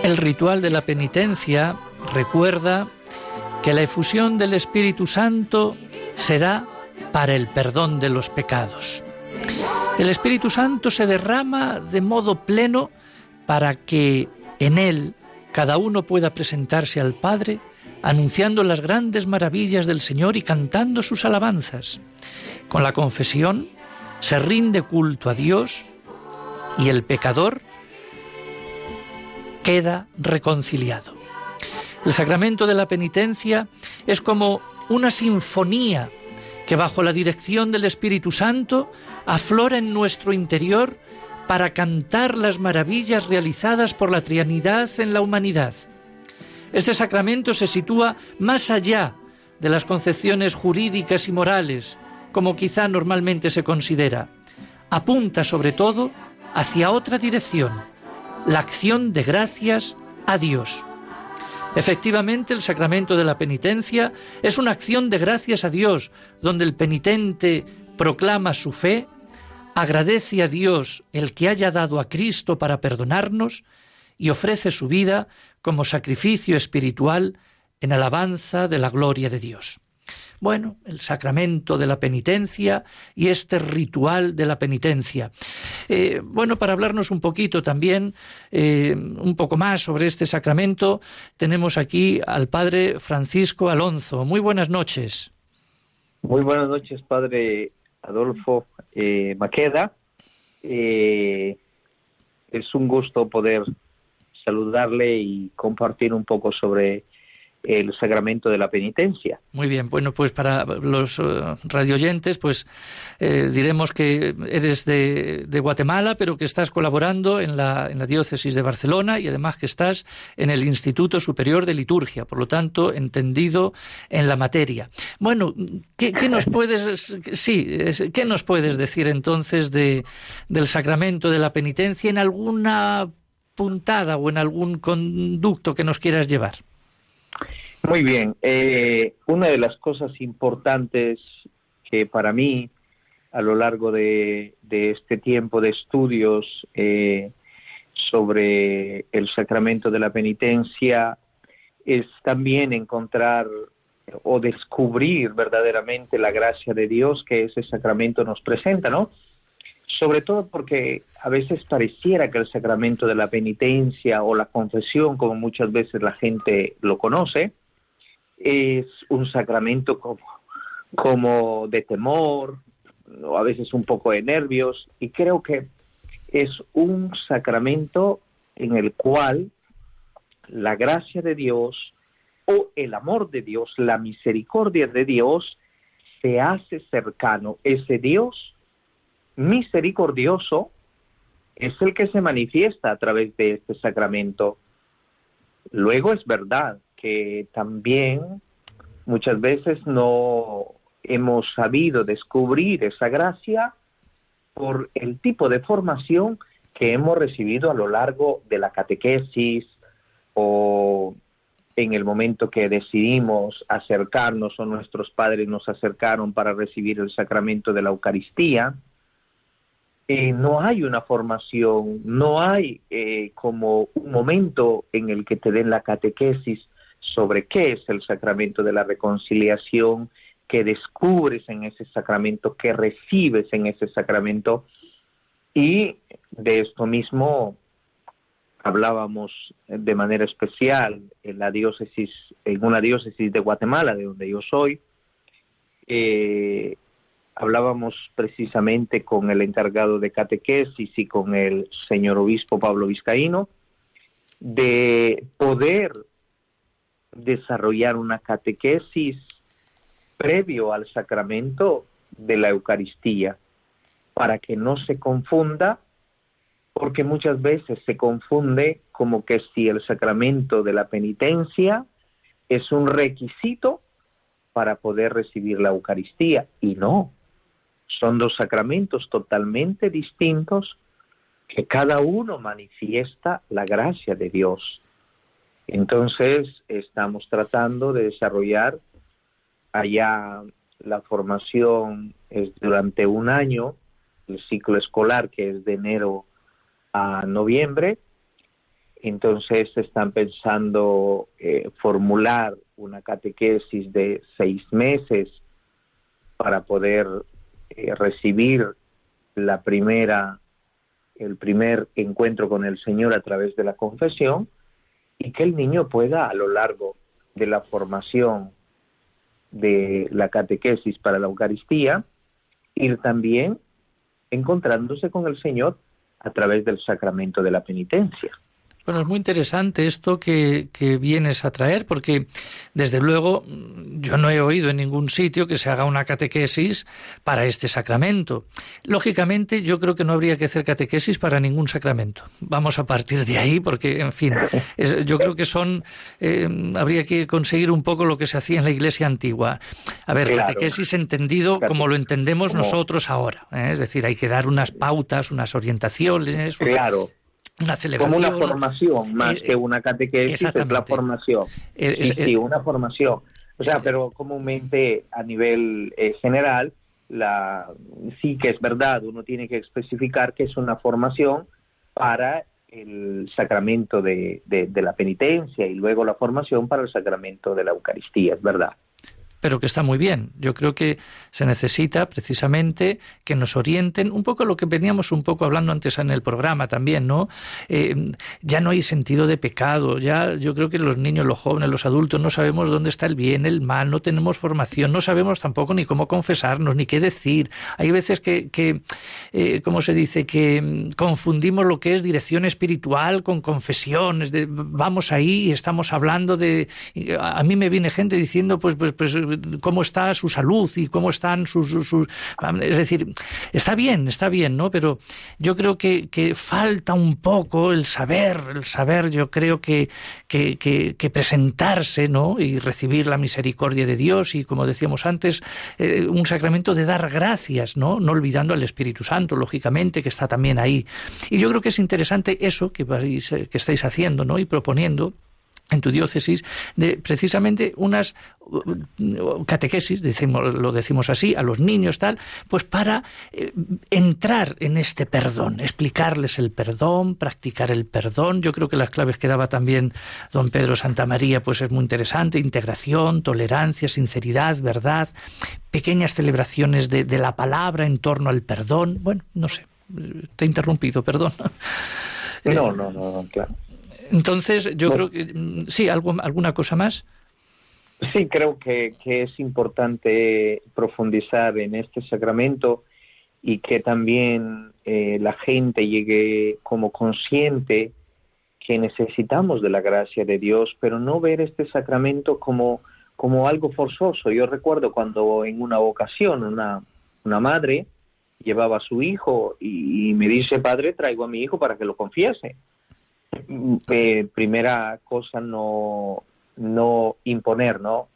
El ritual de la penitencia recuerda que la efusión del Espíritu Santo será para el perdón de los pecados. El Espíritu Santo se derrama de modo pleno para que en él cada uno pueda presentarse al Padre anunciando las grandes maravillas del Señor y cantando sus alabanzas. Con la confesión se rinde culto a Dios y el pecador queda reconciliado. El sacramento de la penitencia es como una sinfonía que bajo la dirección del Espíritu Santo aflora en nuestro interior para cantar las maravillas realizadas por la Trianidad en la humanidad. Este sacramento se sitúa más allá de las concepciones jurídicas y morales, como quizá normalmente se considera. Apunta sobre todo hacia otra dirección, la acción de gracias a Dios. Efectivamente, el sacramento de la penitencia es una acción de gracias a Dios, donde el penitente proclama su fe, agradece a Dios el que haya dado a Cristo para perdonarnos y ofrece su vida como sacrificio espiritual en alabanza de la gloria de Dios. Bueno, el sacramento de la penitencia y este ritual de la penitencia. Eh, bueno, para hablarnos un poquito también, eh, un poco más sobre este sacramento, tenemos aquí al padre Francisco Alonso. Muy buenas noches. Muy buenas noches, padre Adolfo eh, Maqueda. es un gusto poder saludarle y compartir un poco sobre el sacramento de la penitencia. Muy bien, bueno, pues para los uh, radioyentes, pues eh, diremos que eres de, de, Guatemala, pero que estás colaborando en la, en la diócesis de Barcelona y además que estás en el Instituto Superior de Liturgia, por lo tanto, entendido en la materia. Bueno, ¿qué, qué nos puedes, sí, qué nos puedes decir entonces de, del sacramento de la penitencia en alguna puntada o en algún conducto que nos quieras llevar? Muy bien. Eh, una de las cosas importantes que para mí, a lo largo de, este tiempo de estudios eh, sobre el sacramento de la penitencia, es también encontrar o descubrir verdaderamente la gracia de Dios que ese sacramento nos presenta, ¿no? sobre todo porque a veces pareciera que el sacramento de la penitencia o la confesión, como muchas veces la gente lo conoce, es un sacramento como, como de temor, o a veces un poco de nervios, y creo que es un sacramento en el cual la gracia de Dios o el amor de Dios, la misericordia de Dios, se hace cercano. Ese Dios misericordioso es el que se manifiesta a través de este sacramento. Luego es verdad que también muchas veces no hemos sabido descubrir esa gracia por el tipo de formación que hemos recibido a lo largo de la catequesis o en el momento que decidimos acercarnos o nuestros padres nos acercaron para recibir el sacramento de la Eucaristía. Eh, no hay una formación, no hay eh, como un momento en el que te den la catequesis sobre qué es el sacramento de la reconciliación, que descubres en ese sacramento, que recibes en ese sacramento. Y de esto mismo hablábamos de manera especial en la diócesis, en una diócesis de Guatemala, de donde yo soy, eh, hablábamos precisamente con el encargado de catequesis y con el señor obispo Pablo Vizcaíno de poder desarrollar una catequesis previo al sacramento de la Eucaristía para que no se confunda porque muchas veces se confunde como que si el sacramento de la penitencia es un requisito para poder recibir la Eucaristía y no, son dos sacramentos totalmente distintos que cada uno manifiesta la gracia de Dios. Entonces, estamos tratando de desarrollar allá la formación es durante un año, el ciclo escolar que es de enero a noviembre, entonces están pensando eh, formular una catequesis de seis meses para poder eh, recibir la primera, el primer encuentro con el Señor a través de la confesión y que el niño pueda a lo largo de la formación de la catequesis para la Eucaristía ir también encontrándose con el Señor a través del sacramento de la penitencia. Bueno, es muy interesante esto que, que, vienes a traer, porque desde luego yo no he oído en ningún sitio que se haga una catequesis para este sacramento. Lógicamente, yo creo que no habría que hacer catequesis para ningún sacramento. Vamos a partir de ahí, porque, en fin, es, yo creo que son. Eh, habría que conseguir un poco lo que se hacía en la iglesia antigua. A ver, claro. catequesis entendido como lo entendemos como... nosotros ahora. ¿eh? Es decir, hay que dar unas pautas, unas orientaciones. Claro una celebración. Como una formación, más eh, que una catequesis, es la formación. Eh, sí, sí, una formación. O sea, pero comúnmente a nivel eh, general, la, sí que es verdad, uno tiene que especificar que es una formación para el sacramento de, de, de la penitencia y luego la formación para el sacramento de la Eucaristía, es verdad pero que está muy bien. Yo creo que se necesita precisamente que nos orienten un poco lo que veníamos un poco hablando antes en el programa también, ¿no? Eh, ya no hay sentido de pecado, ya yo creo que los niños, los jóvenes, los adultos no sabemos dónde está el bien, el mal, no tenemos formación, no sabemos tampoco ni cómo confesarnos, ni qué decir. Hay veces que, que eh, ¿cómo se dice? Que mm, confundimos lo que es dirección espiritual con confesiones, de, vamos ahí y estamos hablando de... A mí me viene gente diciendo, pues, pues, pues cómo está su salud y cómo están sus, sus, Es decir, está bien, está bien, ¿no? Pero yo creo que, falta un poco el saber, el saber, yo creo que, que, presentarse, ¿no? Y recibir la misericordia de Dios y, como decíamos antes, eh, un sacramento de dar gracias, ¿no? No olvidando al Espíritu Santo, lógicamente, que está también ahí. Y yo creo que es interesante eso que, vais, que estáis haciendo, ¿no? Y proponiendo en tu diócesis de precisamente unas uh, catequesis, decimos, lo decimos así, a los niños tal, pues para eh, entrar en este perdón, explicarles el perdón, practicar el perdón. Yo creo que las claves que daba también don Pedro Santamaría, pues es muy interesante, integración, tolerancia, sinceridad, verdad, pequeñas celebraciones de, de la palabra en torno al perdón. Bueno, no sé, te he interrumpido, perdón. No, no, no, claro. Entonces, yo bueno, creo que mm, sí, algo, alguna cosa más. Sí, creo que, que, es importante profundizar en este sacramento y que también eh, la gente llegue como consciente que necesitamos de la gracia de Dios, pero no ver este sacramento como, como algo forzoso. Yo recuerdo cuando en una ocasión una, una madre llevaba a su hijo y, y me dice, padre, traigo a mi hijo para que lo confiese eh, primera cosa no, no imponer, ¿no?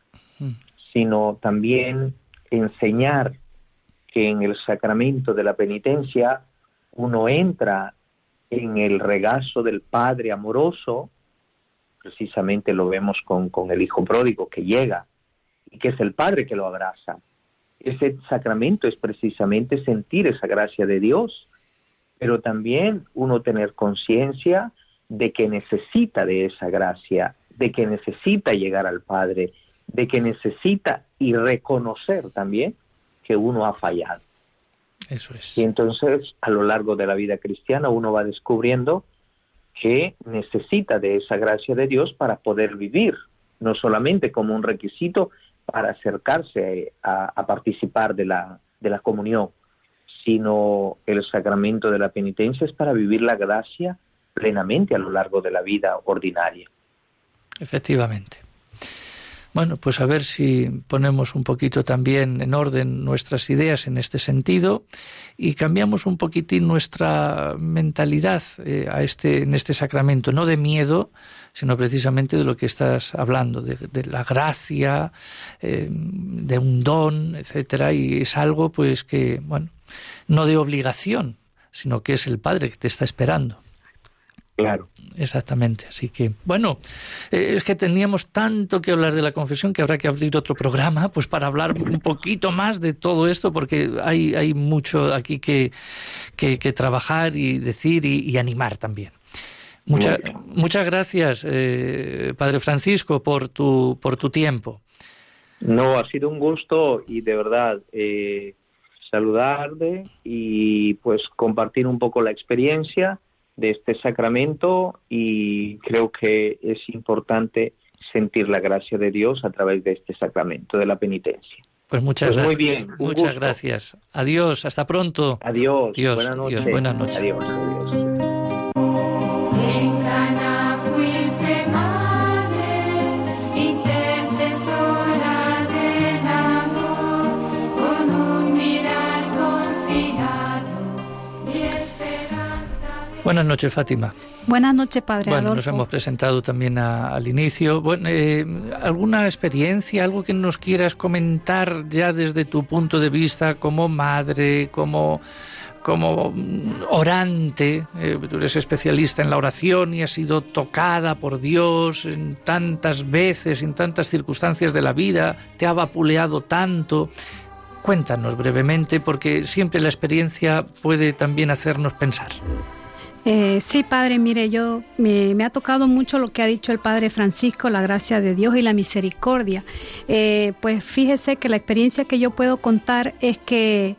Sino también enseñar que en el sacramento de la penitencia uno entra en el regazo del Padre amoroso, precisamente lo vemos con, con el Hijo pródigo que llega y que es el Padre que lo abraza. Ese sacramento es precisamente sentir esa gracia de Dios, pero también uno tener conciencia de que necesita de esa gracia, de que necesita llegar al Padre, de que necesita y reconocer también que uno ha fallado. Eso es. Y entonces, a lo largo de la vida cristiana, uno va descubriendo que necesita de esa gracia de Dios para poder vivir, no solamente como un requisito para acercarse a, a participar de la, de la comunión, sino el sacramento de la penitencia es para vivir la gracia plenamente a lo largo de la vida ordinaria. Efectivamente. Bueno, pues a ver si ponemos un poquito también en orden nuestras ideas en este sentido y cambiamos un poquitín nuestra mentalidad eh, a este, en este sacramento, no de miedo, sino precisamente de lo que estás hablando, de, la gracia, eh, de un don, etcétera, y es algo pues que, bueno, no de obligación, sino que es el Padre que te está esperando. Claro. Exactamente. Así que, bueno, eh, es que teníamos tanto que hablar de la confesión que habrá que abrir otro programa, pues para hablar un poquito más de todo esto, porque hay, hay mucho aquí que, que, que trabajar y decir y, y animar también. Mucha- muchas gracias, eh, Padre Francisco, por tu, por tu tiempo. No, ha sido un gusto y de verdad eh, saludarte y pues compartir un poco la experiencia de este sacramento y creo que es importante sentir la gracia de Dios a través de este sacramento de la penitencia. Pues muchas Pues muy gracias. bien, un muchas gusto. gracias. Adiós, hasta pronto. Adiós, Dios, buenas noches. Dios, buenas noches. Adiós, adiós. Buenas noches, Fátima. Buenas noches, Padre Bueno, nos Adolfo. hemos presentado también a- al inicio. Bueno, eh, ¿Alguna experiencia, algo que nos quieras comentar ya desde tu punto de vista como madre, como, como orante? Eh, tú eres especialista en la oración y has sido tocada por Dios en tantas veces, en tantas circunstancias de la vida, te ha vapuleado tanto. Cuéntanos brevemente, porque siempre la experiencia puede también hacernos pensar. Eh, sí, Padre, mire, yo me, ha tocado mucho lo que ha dicho el Padre Francisco, la gracia de Dios y la misericordia. Eh, pues fíjese que la experiencia que yo puedo contar es que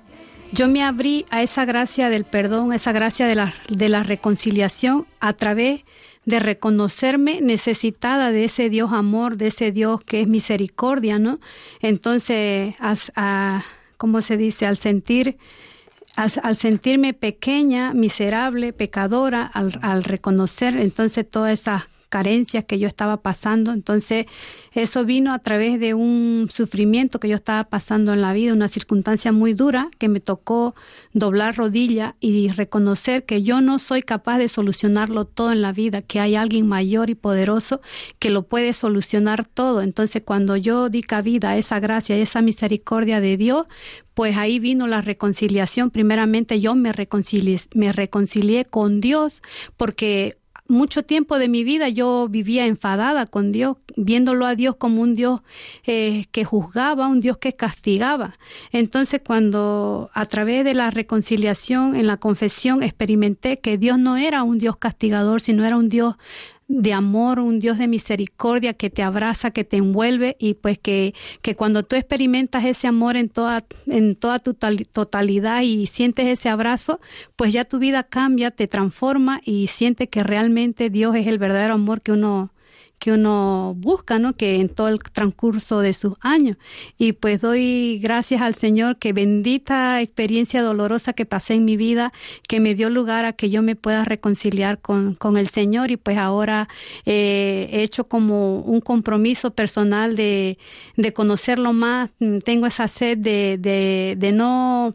yo me abrí a esa gracia del perdón, a esa gracia de la, de la reconciliación a través de reconocerme necesitada de ese Dios amor, de ese Dios que es misericordia, ¿no? Entonces, a- ¿cómo se dice? Al sentir al, al sentirme pequeña, miserable, pecadora, al, al reconocer entonces todas esas carencias que yo estaba pasando, entonces eso vino a través de un sufrimiento que yo estaba pasando en la vida, una circunstancia muy dura que me tocó doblar rodilla y reconocer que yo no soy capaz de solucionarlo todo en la vida, que hay alguien mayor y poderoso que lo puede solucionar todo. Entonces cuando yo di cabida a esa gracia, a esa misericordia de Dios, pues ahí vino la reconciliación. Primeramente yo me reconcilié, me reconcilié con Dios porque mucho tiempo de mi vida yo vivía enfadada con Dios, viéndolo a Dios como un Dios eh, que juzgaba, un Dios que castigaba. Entonces cuando a través de la reconciliación en la confesión experimenté que Dios no era un Dios castigador, sino era un Dios de amor, un Dios de misericordia que te abraza, que te envuelve y pues que, que cuando tú experimentas ese amor en toda, en toda tu tal- totalidad y sientes ese abrazo, pues ya tu vida cambia, te transforma y sientes que realmente Dios es el verdadero amor que uno que uno busca, ¿no? Que en todo el transcurso de sus años. Y pues doy gracias al Señor que bendita experiencia dolorosa que pasé en mi vida, que me dio lugar a que yo me pueda reconciliar con, con el Señor y pues ahora eh, he hecho como un compromiso personal de, de conocerlo más. Tengo esa sed de, de, de no,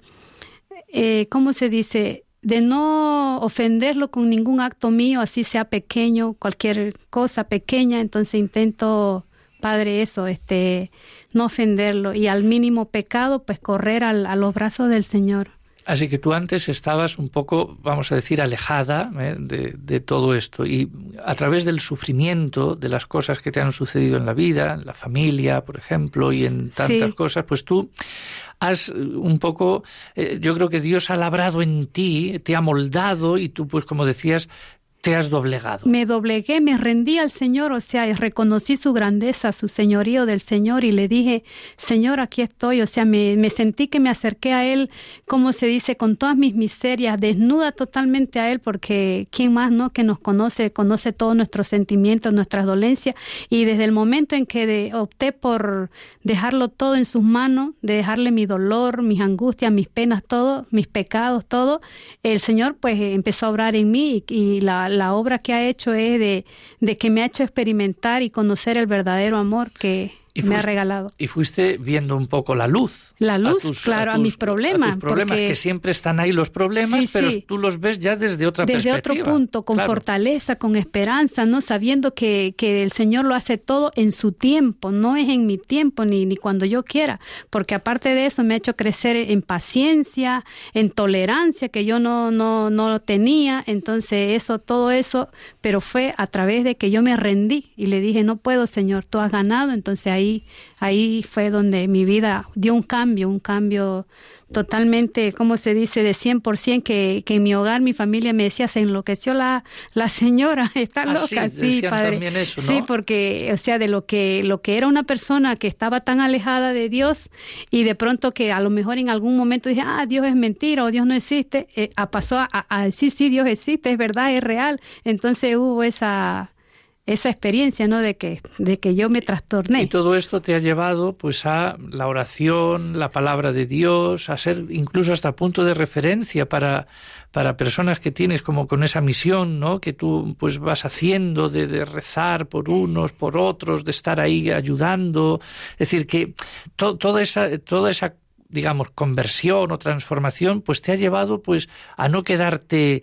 eh, ¿cómo se dice? De no ofenderlo con ningún acto mío, así sea pequeño, cualquier cosa pequeña, entonces intento, Padre, eso, este, no ofenderlo y al mínimo pecado, pues correr al- a los brazos del Señor. Así que tú antes estabas un poco, vamos a decir, alejada ¿eh? de, de todo esto y a través del sufrimiento, de las cosas que te han sucedido en la vida, en la familia, por ejemplo, y en tantas Sí. cosas, pues tú has eh, un poco, eh, yo creo que Dios ha labrado en ti, te ha moldado y tú, pues como decías, te has doblegado. Me doblegué, me rendí al Señor, o sea, reconocí su grandeza, su señorío del Señor y le dije, Señor, aquí estoy, o sea, me, sentí que me acerqué a Él, como se dice, con todas mis miserias, desnuda totalmente a Él, porque ¿quién más no que nos conoce, conoce todos nuestros sentimientos, nuestras dolencias? Y desde el momento en que de- opté por dejarlo todo en sus manos, de dejarle mi dolor, mis angustias, mis penas, todo, mis pecados, todo, el Señor pues empezó a obrar en mí y la, la obra que ha hecho es de, de que me ha hecho experimentar y conocer el verdadero amor que Y me ha fuiste- regalado. Y fuiste viendo un poco la luz. La a luz, tus- claro, a tus- mis problemas, a tus problemas, porque- que siempre están ahí los problemas, Sí, pero sí. tú los ves ya desde otra desde otro perspectiva. punto, con Claro. fortaleza, con esperanza, ¿no? Sabiendo que, que el Señor lo hace todo en su tiempo, no es en mi tiempo ni, ni cuando yo quiera, porque aparte de eso me ha hecho crecer en paciencia, en tolerancia que yo no, no, no tenía, entonces eso, todo eso, pero fue a través de que yo me rendí y le dije, no puedo, Señor, tú has ganado, entonces ahí ahí, ahí fue donde mi vida dio un cambio, un cambio totalmente, ¿cómo se dice?, de 100%, que, que en mi hogar, mi familia me decía, se enloqueció la, la señora, está Ah, loca, sí, sí, padre. también eso, ¿no? Sí, porque, o sea, de lo que, lo que era una persona que estaba tan alejada de Dios y de pronto que a lo mejor en algún momento dije, ah, Dios es mentira o Dios no existe, eh, a- pasó a, a decir, sí, Dios existe, es verdad, es real. Entonces hubo esa, esa experiencia, ¿no? De que, de que yo me trastorné. Y todo esto te ha llevado pues a la oración, la palabra de Dios, a ser incluso hasta punto de referencia para, para personas que tienes como con esa misión, ¿no? Que tú pues vas haciendo de, rezar por unos, por otros, de estar ahí ayudando. Es decir, que to- toda esa, toda esa digamos conversión o transformación pues te ha llevado pues a no quedarte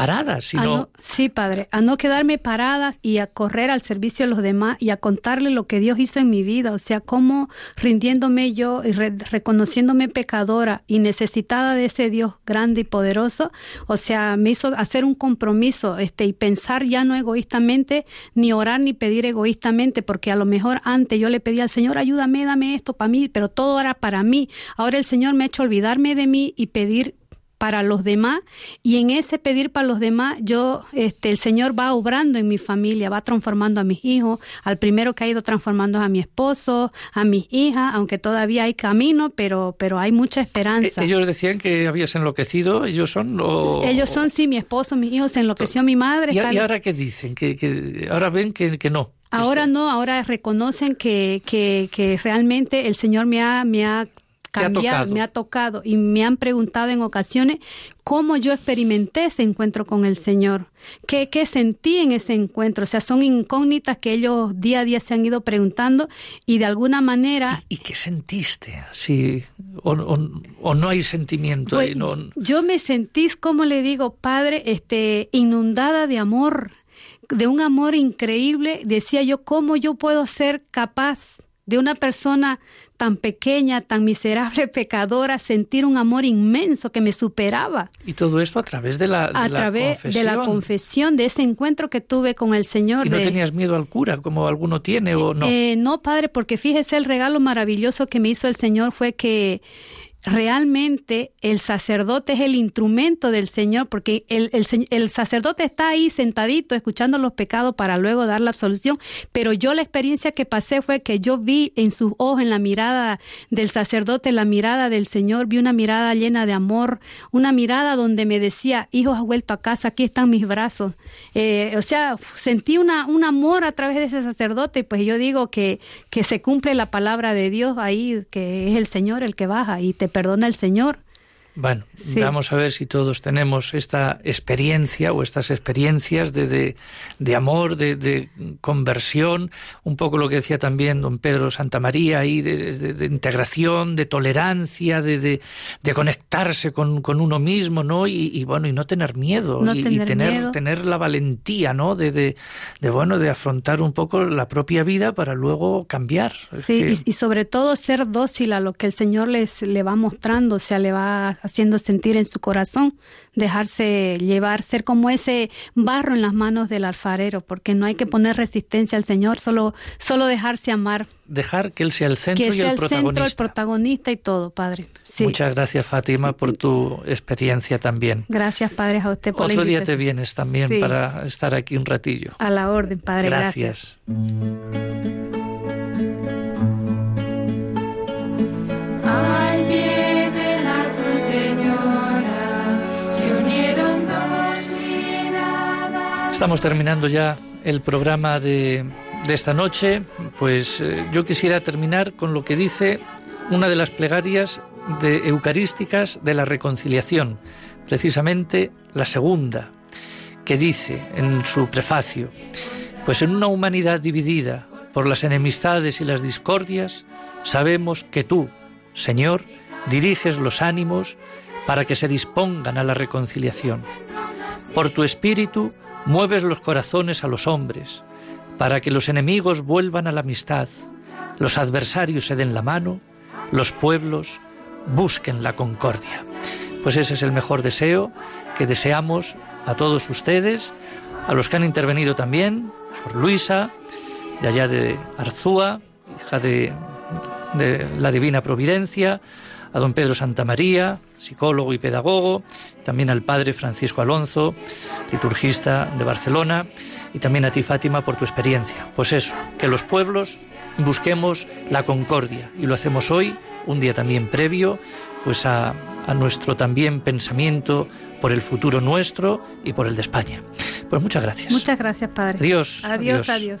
parada, A sino no- sí, Padre, a no quedarme parada y a correr al servicio de los demás y a contarle lo que Dios hizo en mi vida, o sea, cómo rindiéndome yo y re- reconociéndome pecadora y necesitada de ese Dios grande y poderoso, o sea, me hizo hacer un compromiso este y pensar ya no egoístamente, ni orar ni pedir egoístamente, porque a lo mejor antes yo le pedía al Señor, ayúdame, dame esto para mí, pero todo era para mí. Ahora el Señor me ha hecho olvidarme de mí y pedir para los demás y en ese pedir para los demás yo este el Señor va obrando en mi familia va transformando a mis hijos al primero que ha ido transformando es a mi esposo a mis hijas aunque todavía hay camino pero pero hay mucha esperanza Eh, ellos decían que habías enloquecido, ellos son o- ellos son sí mi esposo mis hijos se enloqueció mi madre ¿Y, ahora qué dicen? Que, que ahora ven que, que no. Ahora está- no, ahora reconocen que, que, que realmente el Señor me ha, me ha Ha tocado. me ha tocado y me han preguntado en ocasiones cómo yo experimenté ese encuentro con el Señor, qué, qué sentí en ese encuentro. O sea, son incógnitas que ellos día a día se han ido preguntando y de alguna manera... ¿Y qué sentiste? Sí, o, o- o no hay sentimiento ahí, Pues, no- Yo me sentí, como le digo, padre, este, inundada de amor, de un amor increíble. Decía yo, ¿cómo yo puedo ser capaz de una persona tan pequeña, tan miserable, pecadora, sentir un amor inmenso que me superaba? y todo esto a través de la, de A la través de la confesión. confesión, de ese encuentro que tuve con el Señor. ¿Y no de- tenías miedo al cura como alguno tiene o no? eh, no, padre, porque fíjese el regalo maravilloso que me hizo el Señor fue que realmente el sacerdote es el instrumento del Señor, porque el, el, sacerdote está ahí sentadito escuchando los pecados para luego dar la absolución, pero yo la experiencia que pasé fue que yo vi en sus ojos, en la mirada del sacerdote, la mirada del Señor, vi una mirada llena de amor, una mirada donde me decía, hijo, has vuelto a casa, aquí están mis brazos. Eh, o sea, sentí una, un amor a través de ese sacerdote, pues yo digo que, que se cumple la palabra de Dios ahí, que es el Señor el que baja y te perdona el Señor. Bueno, Sí. vamos a ver si todos tenemos esta experiencia o estas experiencias de, de, de amor, de, de conversión, un poco lo que decía también don Pedro Santamaría ahí, de, integración, de tolerancia, de, conectarse con, con uno mismo, ¿no? Y, y, bueno, y no tener miedo, No y, y tener tener, miedo. tener la valentía, ¿no? De, bueno, de afrontar un poco la propia vida para luego cambiar. Es Sí, que- y, y sobre todo ser dócil a lo que el Señor les le va mostrando, o sea, le va haciendo sentir en su corazón, dejarse llevar, ser como ese barro en las manos del alfarero, porque no hay que poner resistencia al Señor, solo, solo dejarse amar, dejar que Él sea el centro que y sea el el centro, el protagonista. protagonista y todo, Padre. Sí. Muchas gracias, Fátima, por tu experiencia también. Gracias, Padre, a usted por la Otro día te vienes también Sí. para estar aquí un ratillo. A la orden, Padre, gracias. gracias. Estamos terminando ya el programa de, esta noche. Pues eh, yo quisiera terminar con lo que dice una de las plegarias de eucarísticas de la reconciliación, precisamente la segunda, que dice en su prefacio, pues en una humanidad dividida por las enemistades y las discordias, sabemos que tú, Señor, diriges los ánimos para que se dispongan a la reconciliación. Por tu espíritu mueves los corazones a los hombres, para que los enemigos vuelvan a la amistad, los adversarios se den la mano, los pueblos busquen la concordia. Pues ese es el mejor deseo que deseamos a todos ustedes, a los que han intervenido también, Sor Luisa, de allá de Arzúa, hija de, de la Divina Providencia, a don Pedro Santamaría, psicólogo y pedagogo, también al padre Francisco Alonso, liturgista de Barcelona, y también a ti Fátima por tu experiencia. Pues eso, que los pueblos busquemos la concordia y lo hacemos hoy, un día también previo, pues a, a nuestro también pensamiento por el futuro nuestro y por el de España. Pues muchas gracias. Muchas gracias, Padre. Adiós. Adiós, adiós.